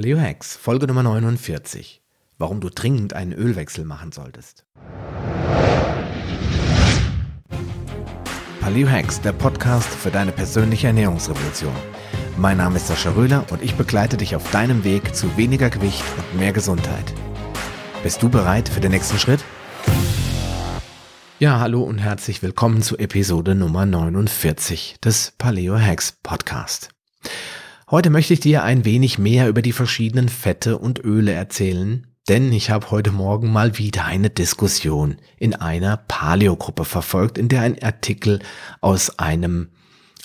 Paleo Hacks, Folge Nummer 49. Warum du dringend einen Ölwechsel machen solltest. Paleo Hacks, der Podcast für deine persönliche Ernährungsrevolution. Mein Name ist Sascha Röhler und ich begleite dich auf deinem Weg zu weniger Gewicht und mehr Gesundheit. Bist du bereit für den nächsten Schritt? Ja, hallo und herzlich willkommen zu Episode Nummer 49 des Paleo Hacks Podcast. Heute möchte ich dir ein wenig mehr über die verschiedenen Fette und Öle erzählen, denn ich habe heute Morgen mal wieder eine Diskussion in einer Paleo-Gruppe verfolgt, in der ein Artikel aus einem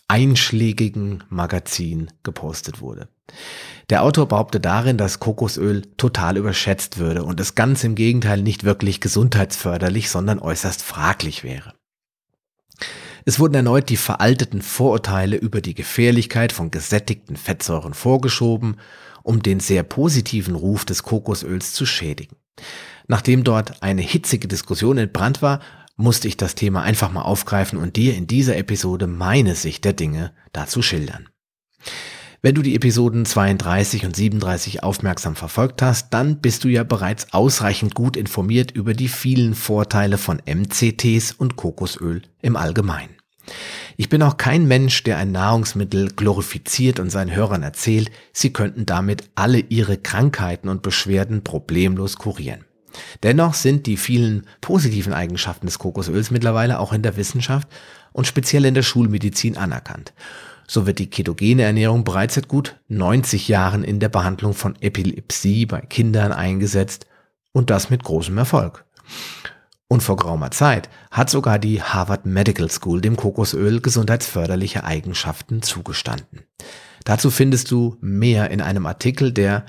einschlägigen Magazin gepostet wurde. Der Autor behauptet darin, dass Kokosöl total überschätzt würde und es ganz im Gegenteil nicht wirklich gesundheitsförderlich, sondern äußerst fraglich wäre. Es wurden erneut die veralteten Vorurteile über die Gefährlichkeit von gesättigten Fettsäuren vorgeschoben, um den sehr positiven Ruf des Kokosöls zu schädigen. Nachdem dort eine hitzige Diskussion entbrannt war, musste ich das Thema einfach mal aufgreifen und dir in dieser Episode meine Sicht der Dinge dazu schildern. Wenn du die Episoden 32 und 37 aufmerksam verfolgt hast, dann bist du ja bereits ausreichend gut informiert über die vielen Vorteile von MCTs und Kokosöl im Allgemeinen. Ich bin auch kein Mensch, der ein Nahrungsmittel glorifiziert und seinen Hörern erzählt, sie könnten damit alle ihre Krankheiten und Beschwerden problemlos kurieren. Dennoch sind die vielen positiven Eigenschaften des Kokosöls mittlerweile auch in der Wissenschaft und speziell in der Schulmedizin anerkannt. So wird die ketogene Ernährung bereits seit gut 90 Jahren in der Behandlung von Epilepsie bei Kindern eingesetzt und das mit großem Erfolg. Und vor geraumer Zeit hat sogar die Harvard Medical School dem Kokosöl gesundheitsförderliche Eigenschaften zugestanden. Dazu findest du mehr in einem Artikel, der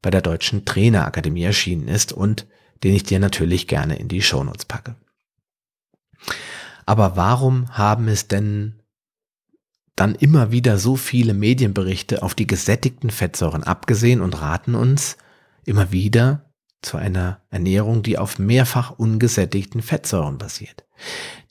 bei der Deutschen Trainerakademie erschienen ist und den ich dir natürlich gerne in die Shownotes packe. Aber warum haben es denn dann immer wieder so viele Medienberichte auf die gesättigten Fettsäuren abgesehen und raten uns immer wieder zu einer Ernährung, die auf mehrfach ungesättigten Fettsäuren basiert?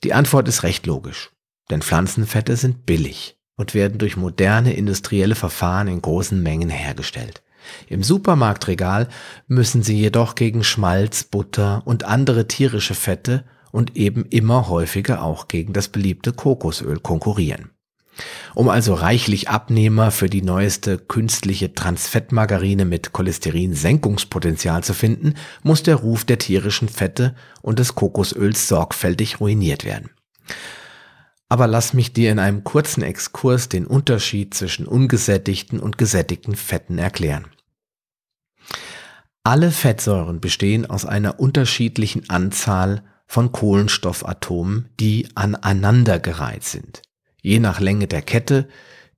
Die Antwort ist recht logisch, denn Pflanzenfette sind billig und werden durch moderne industrielle Verfahren in großen Mengen hergestellt. Im Supermarktregal müssen sie jedoch gegen Schmalz, Butter und andere tierische Fette und eben immer häufiger auch gegen das beliebte Kokosöl konkurrieren. Um also reichlich Abnehmer für die neueste künstliche Transfettmargarine mit Cholesterinsenkungspotenzial zu finden, muss der Ruf der tierischen Fette und des Kokosöls sorgfältig ruiniert werden. Aber lass mich dir in einem kurzen Exkurs den Unterschied zwischen ungesättigten und gesättigten Fetten erklären. Alle Fettsäuren bestehen aus einer unterschiedlichen Anzahl von Kohlenstoffatomen, die aneinandergereiht sind. Je nach Länge der Kette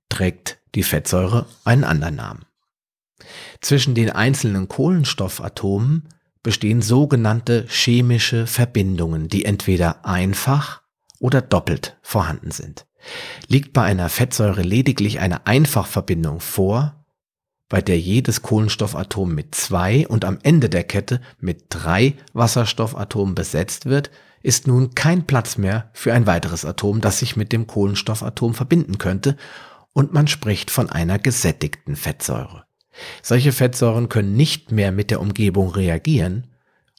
trägt die Fettsäure einen anderen Namen. Zwischen den einzelnen Kohlenstoffatomen bestehen sogenannte chemische Verbindungen, die entweder einfach oder doppelt vorhanden sind. Liegt bei einer Fettsäure lediglich eine Einfachverbindung vor, bei der jedes Kohlenstoffatom mit zwei und am Ende der Kette mit drei Wasserstoffatomen besetzt wird, ist nun kein Platz mehr für ein weiteres Atom, das sich mit dem Kohlenstoffatom verbinden könnte, und man spricht von einer gesättigten Fettsäure. Solche Fettsäuren können nicht mehr mit der Umgebung reagieren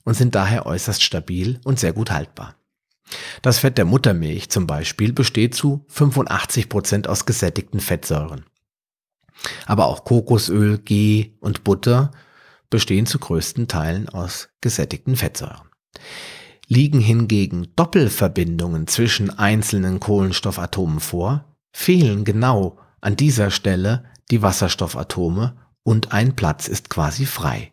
und sind daher äußerst stabil und sehr gut haltbar. Das Fett der Muttermilch zum Beispiel besteht zu 85 Prozent aus gesättigten Fettsäuren. Aber auch Kokosöl, Ghee und Butter bestehen zu größten Teilen aus gesättigten Fettsäuren. Liegen hingegen Doppelverbindungen zwischen einzelnen Kohlenstoffatomen vor, fehlen genau an dieser Stelle die Wasserstoffatome und ein Platz ist quasi frei.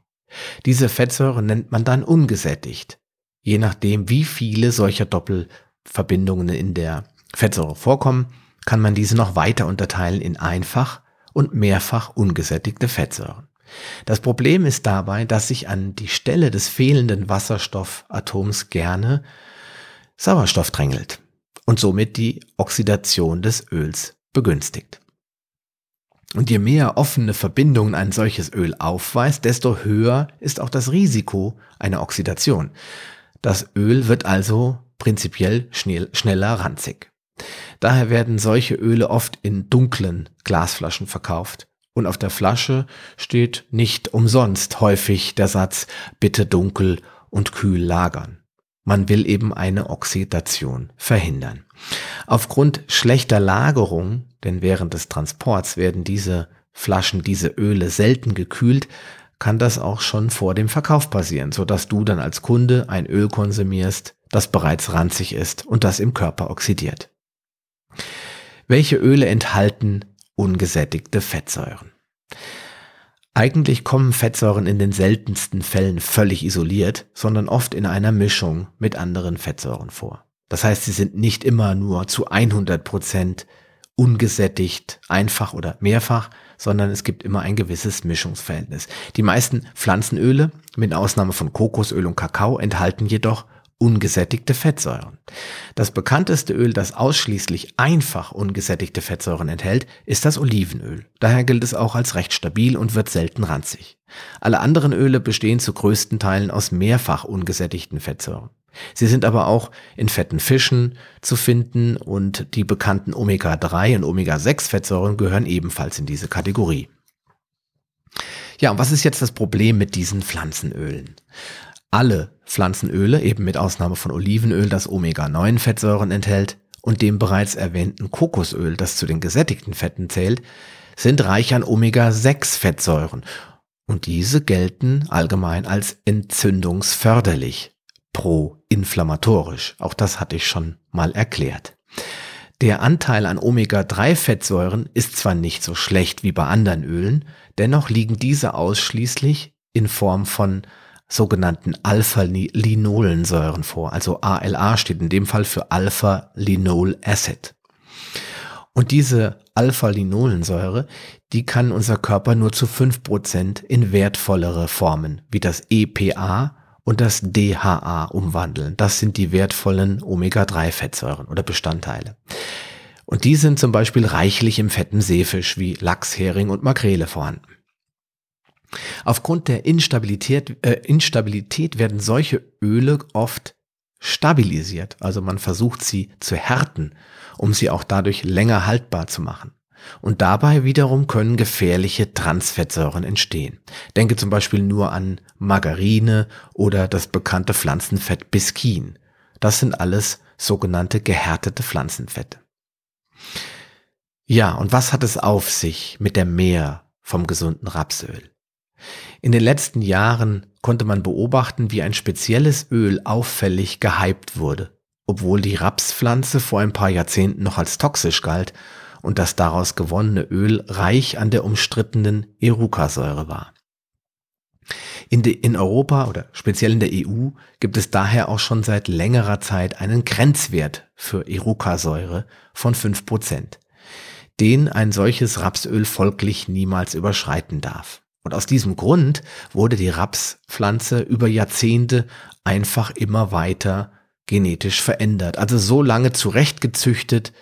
Diese Fettsäure nennt man dann ungesättigt. Je nachdem, wie viele solcher Doppelverbindungen in der Fettsäure vorkommen, kann man diese noch weiter unterteilen in einfach und mehrfach ungesättigte Fettsäuren. Das Problem ist dabei, dass sich an die Stelle des fehlenden Wasserstoffatoms gerne Sauerstoff drängelt und somit die Oxidation des Öls begünstigt. Und je mehr offene Verbindungen ein solches Öl aufweist, desto höher ist auch das Risiko einer Oxidation. Das Öl wird also prinzipiell schnell, schneller ranzig. Daher werden solche Öle oft in dunklen Glasflaschen verkauft Und auf der Flasche steht nicht umsonst häufig der Satz, bitte dunkel und kühl lagern. Man will eben eine Oxidation verhindern. Aufgrund schlechter Lagerung, denn während des Transports werden diese Flaschen, diese Öle selten gekühlt, kann das auch schon vor dem Verkauf passieren, so dass du dann als Kunde ein Öl konsumierst, das bereits ranzig ist und das im Körper oxidiert. Welche Öle enthalten ungesättigte Fettsäuren? Eigentlich kommen Fettsäuren in den seltensten Fällen völlig isoliert, sondern oft in einer Mischung mit anderen Fettsäuren vor. Das heißt, sie sind nicht immer nur zu 100 Prozent ungesättigt, einfach oder mehrfach, sondern es gibt immer ein gewisses Mischungsverhältnis. Die meisten Pflanzenöle, mit Ausnahme von Kokosöl und Kakao, enthalten jedoch ungesättigte Fettsäuren. Das bekannteste Öl, das ausschließlich einfach ungesättigte Fettsäuren enthält, ist das Olivenöl. Daher gilt es auch als recht stabil und wird selten ranzig. Alle anderen Öle bestehen zu größten Teilen aus mehrfach ungesättigten Fettsäuren. Sie sind aber auch in fetten Fischen zu finden und die bekannten Omega-3 und Omega-6-Fettsäuren gehören ebenfalls in diese Kategorie. Ja, und was ist jetzt das Problem mit diesen Pflanzenölen? Alle Pflanzenöle, eben mit Ausnahme von Olivenöl, das Omega-9-Fettsäuren enthält, und dem bereits erwähnten Kokosöl, das zu den gesättigten Fetten zählt, sind reich an Omega-6-Fettsäuren. Und diese gelten allgemein als entzündungsförderlich proinflammatorisch. Auch das hatte ich schon mal erklärt. Der Anteil an Omega-3-Fettsäuren ist zwar nicht so schlecht wie bei anderen Ölen, dennoch liegen diese ausschließlich in Form von sogenannten Alpha-Linolensäuren vor. Also ALA steht in dem Fall für Alpha-Linol-Acid. Und diese Alpha-Linolensäure, die kann unser Körper nur zu fünf Prozent in wertvollere Formen, wie das EPA und das DHA umwandeln. Das sind die wertvollen Omega-3-Fettsäuren oder Bestandteile. Und die sind zum Beispiel reichlich im fetten Seefisch wie Lachs, Hering und Makrele vorhanden. Aufgrund der Instabilität, äh, Instabilität werden solche Öle oft stabilisiert. Also man versucht sie zu härten, um sie auch dadurch länger haltbar zu machen. Und dabei wiederum können gefährliche Transfettsäuren entstehen. Denke zum Beispiel nur an Margarine oder das bekannte Pflanzenfett Biskin. Das sind alles sogenannte gehärtete Pflanzenfette. Ja, und was hat es auf sich mit der Mehr vom gesunden Rapsöl? In den letzten Jahren konnte man beobachten, wie ein spezielles Öl auffällig gehypt wurde, obwohl die Rapspflanze vor ein paar Jahrzehnten noch als toxisch galt und das daraus gewonnene Öl reich an der umstrittenen Erucasäure war. In, de, in Europa oder speziell in der EU gibt es daher auch schon seit längerer Zeit einen Grenzwert für Erucasäure von fünf Prozent, den ein solches Rapsöl folglich niemals überschreiten darf. Und aus diesem Grund wurde die Rapspflanze über Jahrzehnte einfach immer weiter genetisch verändert. Also so lange zurechtgezüchtet,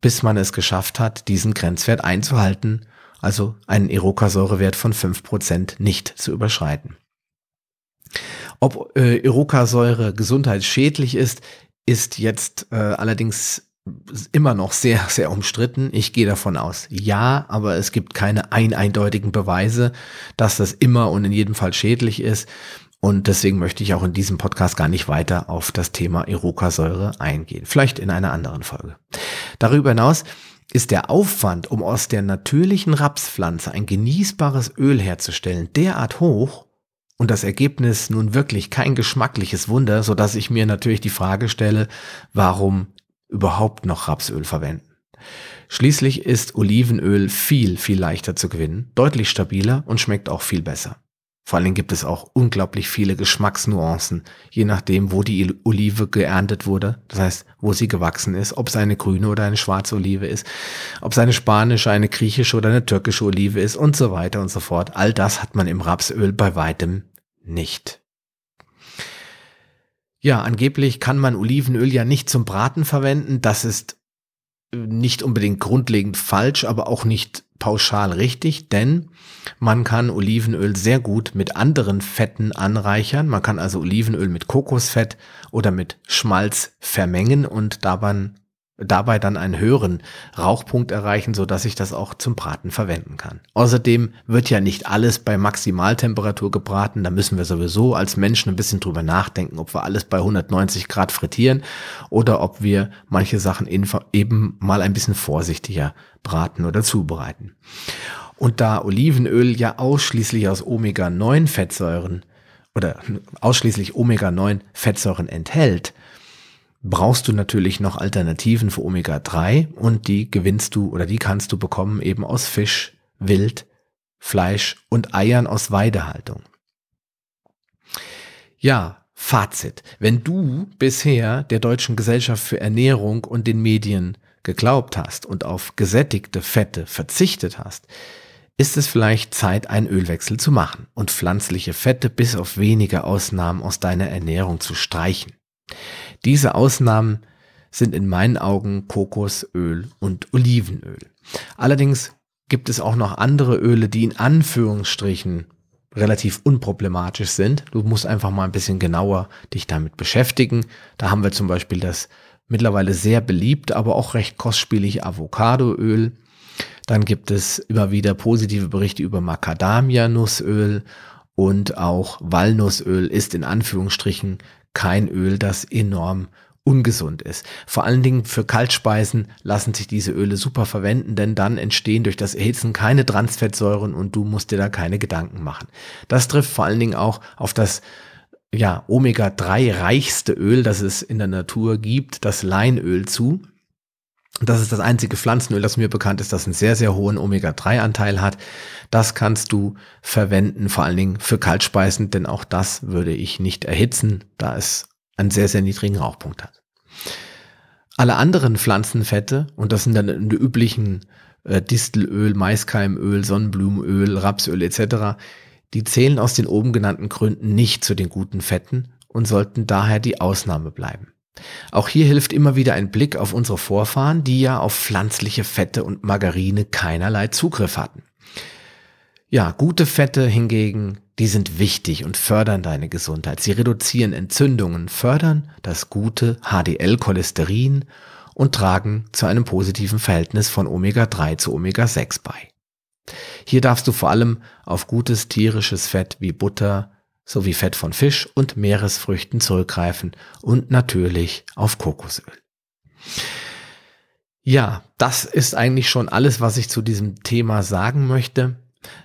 bis man es geschafft hat, diesen Grenzwert einzuhalten, also einen Irocasäurewert von fünf Prozent nicht zu überschreiten. Ob äh, Irocasäure gesundheitsschädlich ist, ist jetzt äh, allerdings immer noch sehr, sehr umstritten. Ich gehe davon aus, ja, aber es gibt keine ein eindeutigen Beweise, dass das immer und in jedem Fall schädlich ist. Und deswegen möchte ich auch in diesem Podcast gar nicht weiter auf das Thema Irocasäure eingehen. Vielleicht in einer anderen Folge. Darüber hinaus ist der Aufwand, um aus der natürlichen Rapspflanze ein genießbares Öl herzustellen, derart hoch und das Ergebnis nun wirklich kein geschmackliches Wunder, so dass ich mir natürlich die Frage stelle, warum überhaupt noch Rapsöl verwenden. Schließlich ist Olivenöl viel, viel leichter zu gewinnen, deutlich stabiler und schmeckt auch viel besser. Vor allen Dingen gibt es auch unglaublich viele Geschmacksnuancen, je nachdem, wo die Olive geerntet wurde, das heißt, wo sie gewachsen ist, ob es eine grüne oder eine schwarze Olive ist, ob es eine spanische, eine griechische oder eine türkische Olive ist und so weiter und so fort. All das hat man im Rapsöl bei weitem nicht. Ja, angeblich kann man Olivenöl ja nicht zum Braten verwenden. Das ist äh, nicht unbedingt grundlegend falsch, aber auch nicht pauschal richtig, denn man kann Olivenöl sehr gut mit anderen Fetten anreichern. Man kann also Olivenöl mit Kokosfett oder mit Schmalz vermengen und dabei dabei dann einen höheren Rauchpunkt erreichen, so dass ich das auch zum Braten verwenden kann. Außerdem wird ja nicht alles bei Maximaltemperatur gebraten. Da müssen wir sowieso als Menschen ein bisschen drüber nachdenken, ob wir alles bei 190 Grad frittieren oder ob wir manche Sachen eben mal ein bisschen vorsichtiger braten oder zubereiten. Und da Olivenöl ja ausschließlich aus Omega-9-Fettsäuren oder ausschließlich Omega-9-Fettsäuren enthält, brauchst du natürlich noch Alternativen für Omega-3 und die gewinnst du oder die kannst du bekommen eben aus Fisch, Wild, Fleisch und Eiern aus Weidehaltung. Ja, Fazit. Wenn du bisher der Deutschen Gesellschaft für Ernährung und den Medien geglaubt hast und auf gesättigte Fette verzichtet hast, ist es vielleicht Zeit, einen Ölwechsel zu machen und pflanzliche Fette bis auf wenige Ausnahmen aus deiner Ernährung zu streichen. Diese Ausnahmen sind in meinen Augen Kokosöl und Olivenöl. Allerdings gibt es auch noch andere Öle, die in Anführungsstrichen relativ unproblematisch sind. Du musst einfach mal ein bisschen genauer dich damit beschäftigen. Da haben wir zum Beispiel das mittlerweile sehr beliebt, aber auch recht kostspielige Avocadoöl. Dann gibt es immer wieder positive Berichte über Macadamia-Nussöl und auch Walnussöl ist in Anführungsstrichen kein Öl, das enorm ungesund ist. Vor allen Dingen für Kaltspeisen lassen sich diese Öle super verwenden, denn dann entstehen durch das Erhitzen keine Transfettsäuren und du musst dir da keine Gedanken machen. Das trifft vor allen Dingen auch auf das ja, Omega-3 reichste Öl, das es in der Natur gibt, das Leinöl zu. Das ist das einzige Pflanzenöl, das mir bekannt ist, das einen sehr, sehr hohen Omega-3-Anteil hat. Das kannst du verwenden, vor allen Dingen für Kaltspeisen, denn auch das würde ich nicht erhitzen, da es einen sehr, sehr niedrigen Rauchpunkt hat. Alle anderen Pflanzenfette, und das sind dann die üblichen äh, Distelöl, Maiskeimöl, Sonnenblumenöl, Rapsöl etc., die zählen aus den oben genannten Gründen nicht zu den guten Fetten und sollten daher die Ausnahme bleiben. Auch hier hilft immer wieder ein Blick auf unsere Vorfahren, die ja auf pflanzliche Fette und Margarine keinerlei Zugriff hatten. Ja, gute Fette hingegen, die sind wichtig und fördern deine Gesundheit. Sie reduzieren Entzündungen, fördern das gute HDL-Cholesterin und tragen zu einem positiven Verhältnis von Omega-3 zu Omega-6 bei. Hier darfst du vor allem auf gutes tierisches Fett wie Butter, sowie Fett von Fisch und Meeresfrüchten zurückgreifen und natürlich auf Kokosöl. Ja, das ist eigentlich schon alles, was ich zu diesem Thema sagen möchte.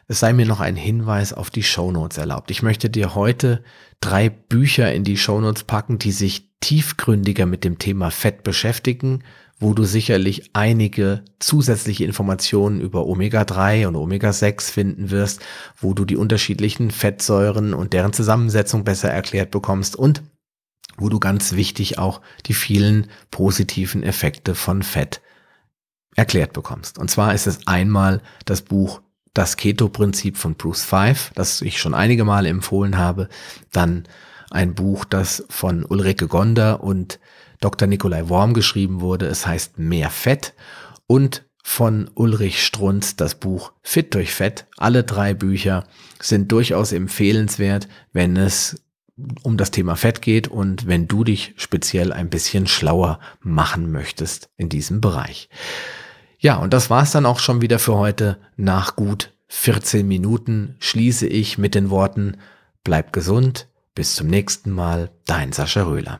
Es sei mir noch ein Hinweis auf die Shownotes erlaubt. Ich möchte dir heute drei Bücher in die Shownotes packen, die sich tiefgründiger mit dem Thema Fett beschäftigen wo du sicherlich einige zusätzliche Informationen über Omega-3 und Omega-6 finden wirst, wo du die unterschiedlichen Fettsäuren und deren Zusammensetzung besser erklärt bekommst und wo du ganz wichtig auch die vielen positiven Effekte von Fett erklärt bekommst. Und zwar ist es einmal das Buch Das Keto-Prinzip von Bruce Five, das ich schon einige Male empfohlen habe, dann ein Buch, das von Ulrike Gonder und Dr. Nikolai Worm geschrieben wurde. Es heißt Mehr Fett und von Ulrich Strunz das Buch Fit durch Fett. Alle drei Bücher sind durchaus empfehlenswert, wenn es um das Thema Fett geht und wenn du dich speziell ein bisschen schlauer machen möchtest in diesem Bereich. Ja, und das war's dann auch schon wieder für heute. Nach gut 14 Minuten schließe ich mit den Worten Bleib gesund, bis zum nächsten Mal, dein Sascha Röhler.